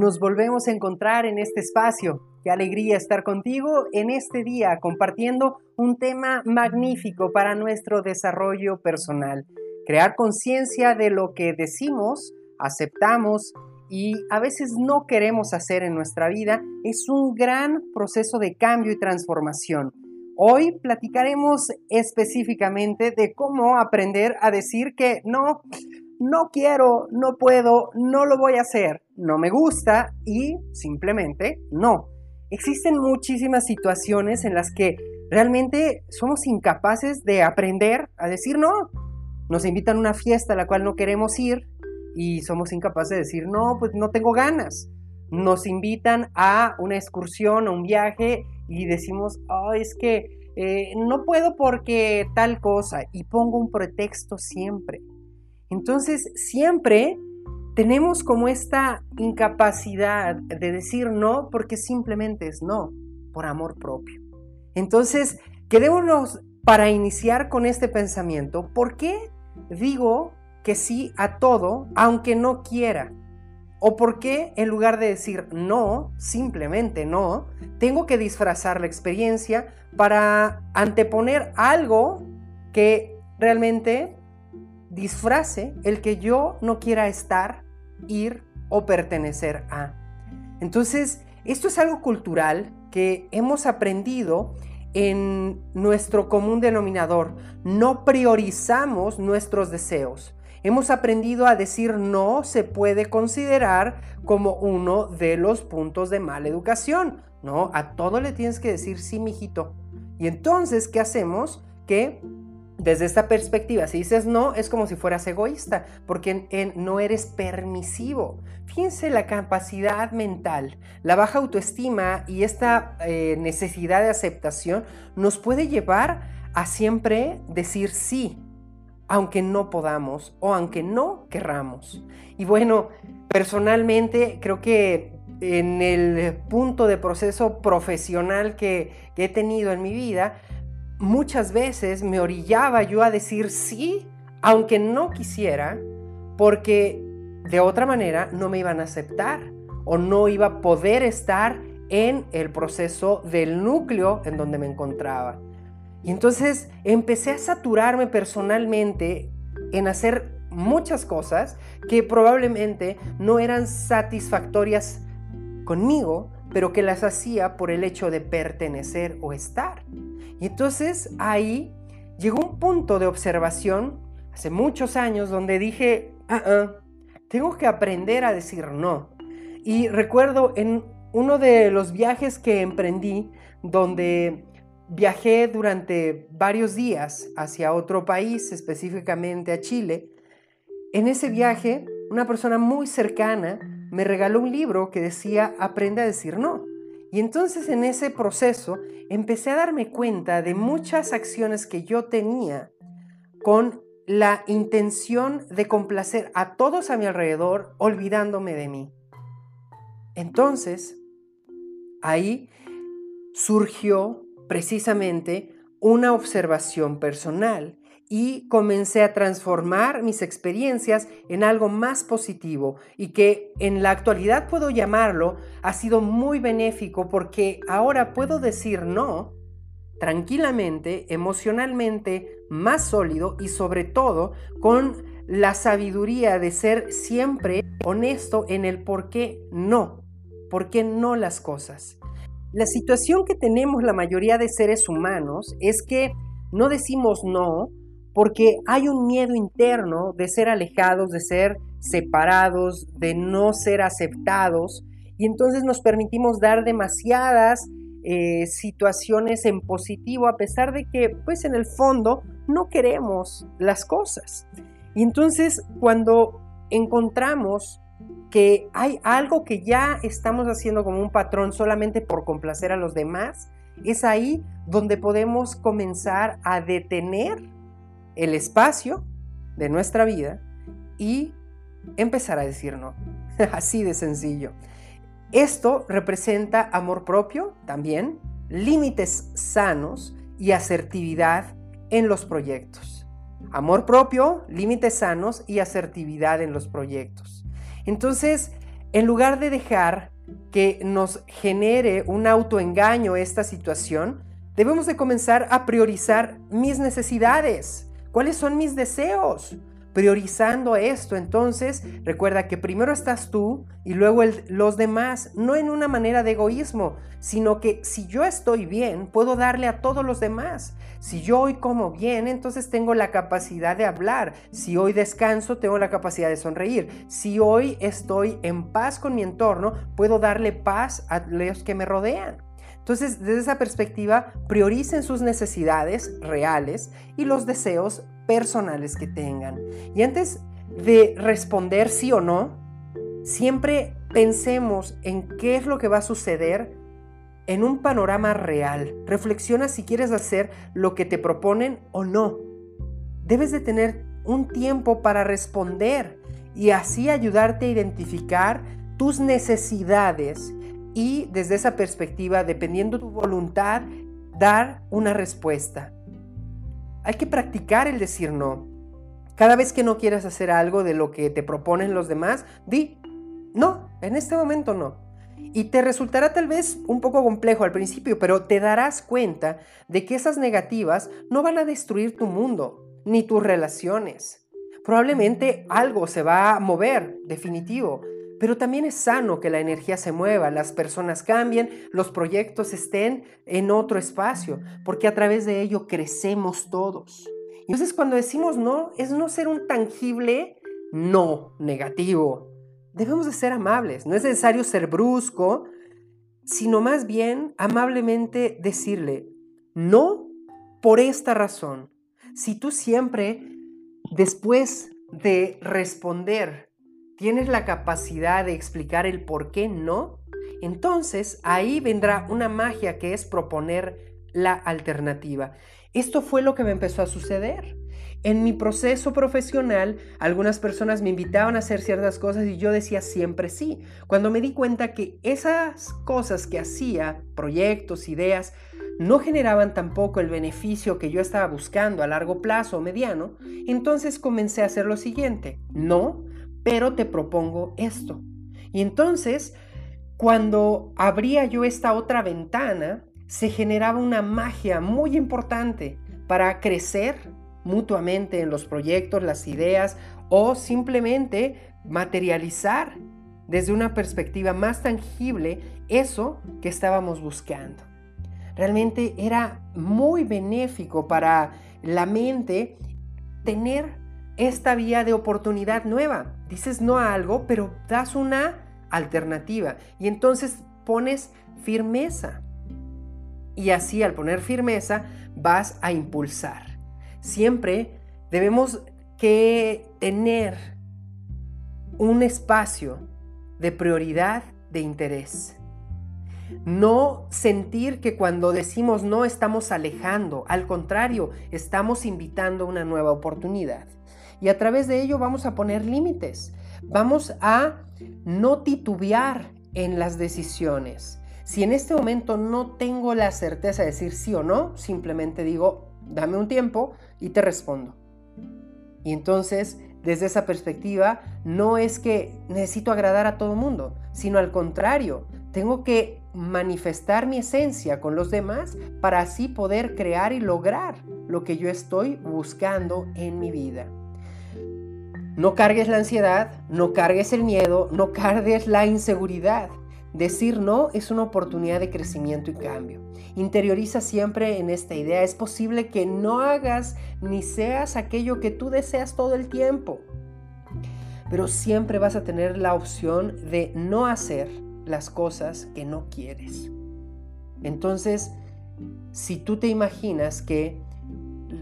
nos volvemos a encontrar en este espacio. Qué alegría estar contigo en este día compartiendo un tema magnífico para nuestro desarrollo personal. Crear conciencia de lo que decimos, aceptamos y a veces no queremos hacer en nuestra vida es un gran proceso de cambio y transformación. Hoy platicaremos específicamente de cómo aprender a decir que no, no quiero, no puedo, no lo voy a hacer, no me gusta y simplemente no. Existen muchísimas situaciones en las que realmente somos incapaces de aprender a decir no. Nos invitan a una fiesta a la cual no queremos ir y somos incapaces de decir no, pues no tengo ganas. Nos invitan a una excursión, a un viaje y decimos, oh, es que eh, no puedo porque tal cosa y pongo un pretexto siempre. Entonces, siempre tenemos como esta incapacidad de decir no porque simplemente es no, por amor propio. Entonces, quedémonos para iniciar con este pensamiento. ¿Por qué digo que sí a todo aunque no quiera? ¿O por qué en lugar de decir no, simplemente no, tengo que disfrazar la experiencia para anteponer algo que realmente disfrace el que yo no quiera estar, ir o pertenecer a. Entonces, esto es algo cultural que hemos aprendido en nuestro común denominador. No priorizamos nuestros deseos. Hemos aprendido a decir no se puede considerar como uno de los puntos de mala educación. No, a todo le tienes que decir sí, mijito. Y entonces, ¿qué hacemos? Que desde esta perspectiva, si dices no, es como si fueras egoísta, porque no eres permisivo. Fíjense la capacidad mental, la baja autoestima y esta eh, necesidad de aceptación nos puede llevar a siempre decir sí, aunque no podamos o aunque no querramos. Y bueno, personalmente creo que en el punto de proceso profesional que he tenido en mi vida, muchas veces me orillaba yo a decir sí, aunque no quisiera, porque de otra manera no me iban a aceptar o no iba a poder estar en el proceso del núcleo en donde me encontraba. Y entonces empecé a saturarme personalmente en hacer muchas cosas que probablemente no eran satisfactorias conmigo, pero que las hacía por el hecho de pertenecer o estar. Y entonces ahí llegó un punto de observación hace muchos años donde dije, ah, tengo que aprender a decir no. Y recuerdo en uno de los viajes que emprendí, donde viajé durante varios días hacia otro país, específicamente a Chile, en ese viaje una persona muy cercana me regaló un libro que decía Aprende a decir no. Y entonces en ese proceso empecé a darme cuenta de muchas acciones que yo tenía con la intención de complacer a todos a mi alrededor, olvidándome de mí. Entonces, ahí surgió precisamente una observación personal y comencé a transformar mis experiencias en algo más positivo y que en la actualidad puedo llamarlo ha sido muy benéfico porque ahora puedo decir no tranquilamente, emocionalmente más sólido y sobre todo con la sabiduría de ser siempre honesto en el por qué no, por qué no las cosas. La situación que tenemos la mayoría de seres humanos es que no decimos no porque hay un miedo interno de ser alejados, de ser separados, de no ser aceptados, y entonces nos permitimos dar demasiadas eh, situaciones en positivo, a pesar de que, pues en el fondo, no queremos las cosas. Y entonces, cuando encontramos que hay algo que ya estamos haciendo como un patrón solamente por complacer a los demás, es ahí donde podemos comenzar a detener el espacio de nuestra vida y empezar a decir no. Así de sencillo. Esto representa amor propio también, límites sanos y asertividad en los proyectos. Amor propio, límites sanos y asertividad en los proyectos. Entonces, en lugar de dejar que nos genere un autoengaño esta situación, debemos de comenzar a priorizar mis necesidades. ¿Cuáles son mis deseos? Priorizando esto, entonces recuerda que primero estás tú y luego los demás, no en una manera de egoísmo, sino que si yo estoy bien, puedo darle a todos los demás. Si yo hoy como bien, entonces tengo la capacidad de hablar. Si hoy descanso, tengo la capacidad de sonreír. Si hoy estoy en paz con mi entorno, puedo darle paz a los que me rodean. Entonces, desde esa perspectiva, prioricen sus necesidades reales y los deseos personales que tengan. Y antes de responder sí o no, siempre pensemos en qué es lo que va a suceder en un panorama real. Reflexiona si quieres hacer lo que te proponen o no. Debes de tener un tiempo para responder y así ayudarte a identificar tus necesidades y desde esa perspectiva, dependiendo de tu voluntad, dar una respuesta. Hay que practicar el decir no. Cada vez que no quieras hacer algo de lo que te proponen los demás, di, no, en este momento no. Y te resultará tal vez un poco complejo al principio, pero te darás cuenta de que esas negativas no van a destruir tu mundo, ni tus relaciones. Probablemente algo se va a mover, definitivo, pero también es sano que la energía se mueva, las personas cambien, los proyectos estén en otro espacio, porque a través de ello crecemos todos. Entonces cuando decimos no, es no ser un tangible no negativo. Debemos de ser amables, no es necesario ser brusco, sino más bien amablemente decirle, no por esta razón. Si tú siempre, después de responder tienes la capacidad de explicar el por qué no, entonces ahí vendrá una magia que es proponer la alternativa. Esto fue lo que me empezó a suceder. En mi proceso profesional, algunas personas me invitaban a hacer ciertas cosas y yo decía siempre sí. Cuando me di cuenta que esas cosas que hacía, proyectos, ideas, no generaban tampoco el beneficio que yo estaba buscando a largo plazo o mediano, entonces comencé a hacer lo siguiente. No, pero te propongo esto. Y entonces, cuando abría yo esta otra ventana, se generaba una magia muy importante para crecer mutuamente en los proyectos, las ideas o simplemente materializar desde una perspectiva más tangible eso que estábamos buscando. Realmente era muy benéfico para la mente tener esta vía de oportunidad nueva. Dices no a algo, pero das una alternativa y entonces pones firmeza. Y así al poner firmeza vas a impulsar. Siempre debemos que tener un espacio de prioridad de interés. No sentir que cuando decimos no estamos alejando, al contrario, estamos invitando una nueva oportunidad y a través de ello vamos a poner límites. Vamos a no titubear en las decisiones. Si en este momento no tengo la certeza de decir sí o no, simplemente digo, dame un tiempo y te respondo. Y entonces, desde esa perspectiva, no es que necesito agradar a todo el mundo, sino al contrario, tengo que manifestar mi esencia con los demás para así poder crear y lograr lo que yo estoy buscando en mi vida. No cargues la ansiedad, no cargues el miedo, no cargues la inseguridad. Decir no es una oportunidad de crecimiento y cambio. Interioriza siempre en esta idea. Es posible que no hagas ni seas aquello que tú deseas todo el tiempo. Pero siempre vas a tener la opción de no hacer las cosas que no quieres. Entonces, si tú te imaginas que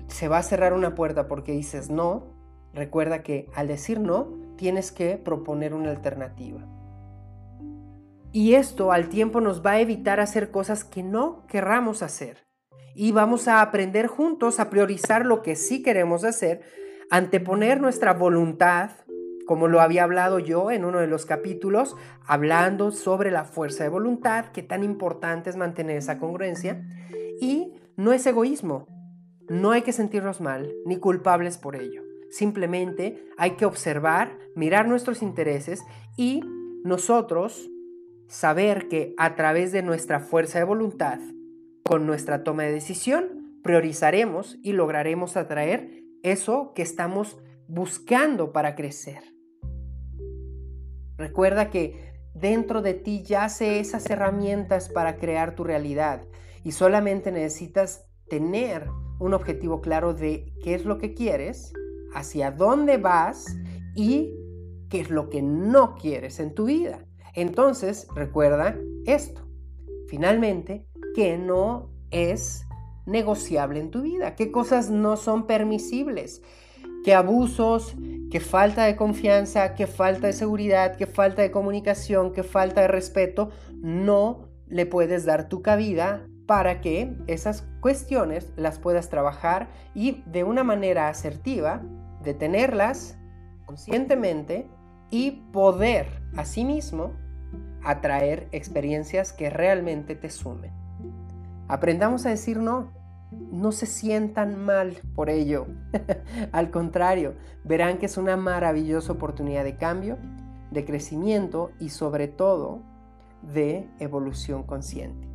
se va a cerrar una puerta porque dices no, Recuerda que al decir no, tienes que proponer una alternativa. Y esto al tiempo nos va a evitar hacer cosas que no querramos hacer. Y vamos a aprender juntos a priorizar lo que sí queremos hacer, anteponer nuestra voluntad, como lo había hablado yo en uno de los capítulos, hablando sobre la fuerza de voluntad, que tan importante es mantener esa congruencia. Y no es egoísmo, no hay que sentirnos mal ni culpables por ello. Simplemente hay que observar, mirar nuestros intereses y nosotros saber que a través de nuestra fuerza de voluntad, con nuestra toma de decisión, priorizaremos y lograremos atraer eso que estamos buscando para crecer. Recuerda que dentro de ti yace esas herramientas para crear tu realidad y solamente necesitas tener un objetivo claro de qué es lo que quieres, hacia dónde vas y qué es lo que no quieres en tu vida. Entonces, recuerda esto. Finalmente, que no es negociable en tu vida, qué cosas no son permisibles, qué abusos, qué falta de confianza, qué falta de seguridad, qué falta de comunicación, qué falta de respeto, no le puedes dar tu cabida para que esas cuestiones las puedas trabajar y de una manera asertiva detenerlas conscientemente y poder asimismo atraer experiencias que realmente te sumen. Aprendamos a decir no. No se sientan mal por ello. Al contrario, verán que es una maravillosa oportunidad de cambio, de crecimiento y sobre todo de evolución consciente.